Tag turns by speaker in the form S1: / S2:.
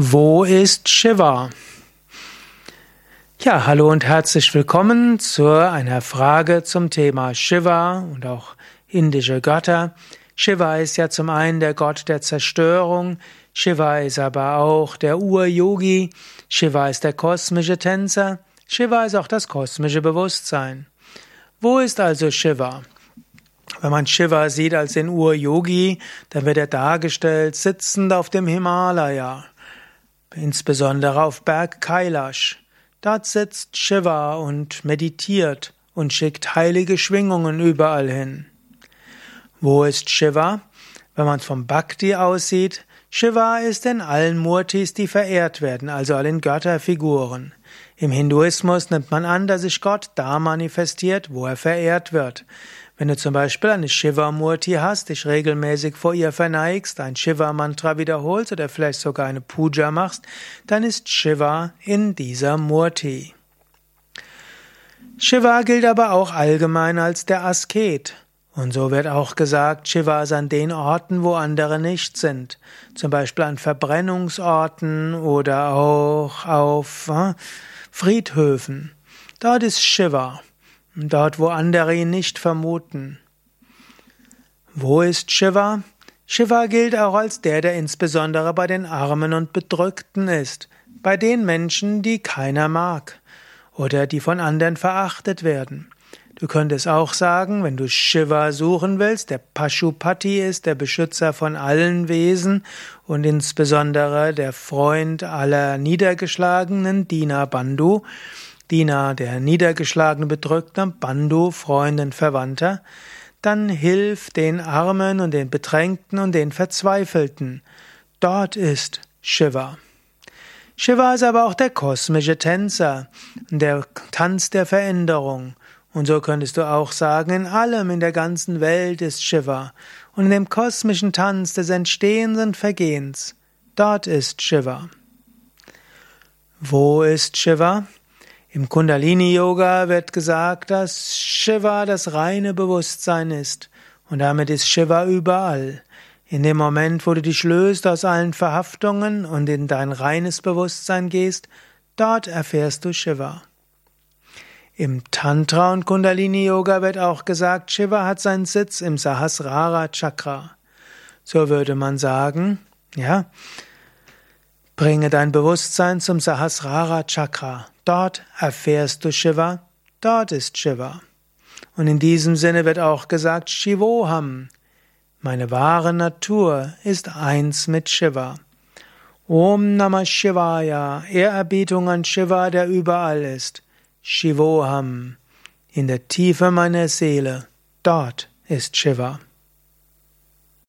S1: Wo ist Shiva? Ja, hallo und herzlich willkommen zu einer Frage zum Thema Shiva und auch indische Götter. Shiva ist ja zum einen der Gott der Zerstörung, Shiva ist aber auch der Ur-Yogi, Shiva ist der kosmische Tänzer, Shiva ist auch das kosmische Bewusstsein. Wo ist also Shiva? Wenn man Shiva sieht als den Ur-Yogi, dann wird er dargestellt sitzend auf dem Himalaya insbesondere auf Berg Kailash. Dort sitzt Shiva und meditiert und schickt heilige Schwingungen überall hin. Wo ist Shiva? Wenn man vom Bhakti aussieht, Shiva ist in allen Murtis, die verehrt werden, also allen Götterfiguren. Im Hinduismus nimmt man an, dass sich Gott da manifestiert, wo er verehrt wird. Wenn du zum Beispiel eine Shiva-Murti hast, dich regelmäßig vor ihr verneigst, ein Shiva-Mantra wiederholst oder vielleicht sogar eine Puja machst, dann ist Shiva in dieser Murti. Shiva gilt aber auch allgemein als der Asket. Und so wird auch gesagt, Shiva ist an den Orten, wo andere nicht sind. Zum Beispiel an Verbrennungsorten oder auch auf äh, Friedhöfen. Dort ist Shiva dort wo andere ihn nicht vermuten. Wo ist Shiva? Shiva gilt auch als der, der insbesondere bei den Armen und Bedrückten ist, bei den Menschen, die keiner mag oder die von anderen verachtet werden. Du könntest auch sagen, wenn du Shiva suchen willst, der Pashupati ist der Beschützer von allen Wesen und insbesondere der Freund aller Niedergeschlagenen, Dina Bandhu, Diener der niedergeschlagenen Bedrückten, Bandhu, Freunden, Verwandter, dann hilf den Armen und den Bedrängten und den Verzweifelten. Dort ist Shiva. Shiva ist aber auch der kosmische Tänzer, der Tanz der Veränderung. Und so könntest du auch sagen, in allem in der ganzen Welt ist Shiva. Und in dem kosmischen Tanz des Entstehens und Vergehens, dort ist Shiva. Wo ist Shiva? Im Kundalini-Yoga wird gesagt, dass Shiva das reine Bewusstsein ist. Und damit ist Shiva überall. In dem Moment, wo du dich löst aus allen Verhaftungen und in dein reines Bewusstsein gehst, dort erfährst du Shiva. Im Tantra und Kundalini Yoga wird auch gesagt, Shiva hat seinen Sitz im Sahasrara Chakra. So würde man sagen, ja, bringe dein Bewusstsein zum Sahasrara Chakra. Dort erfährst du Shiva, dort ist Shiva. Und in diesem Sinne wird auch gesagt Shivoham. Meine wahre Natur ist eins mit Shiva. Om Namah Shivaya, Ehrerbietung an Shiva, der überall ist. Shivoham, in der Tiefe meiner Seele, dort ist Shiva.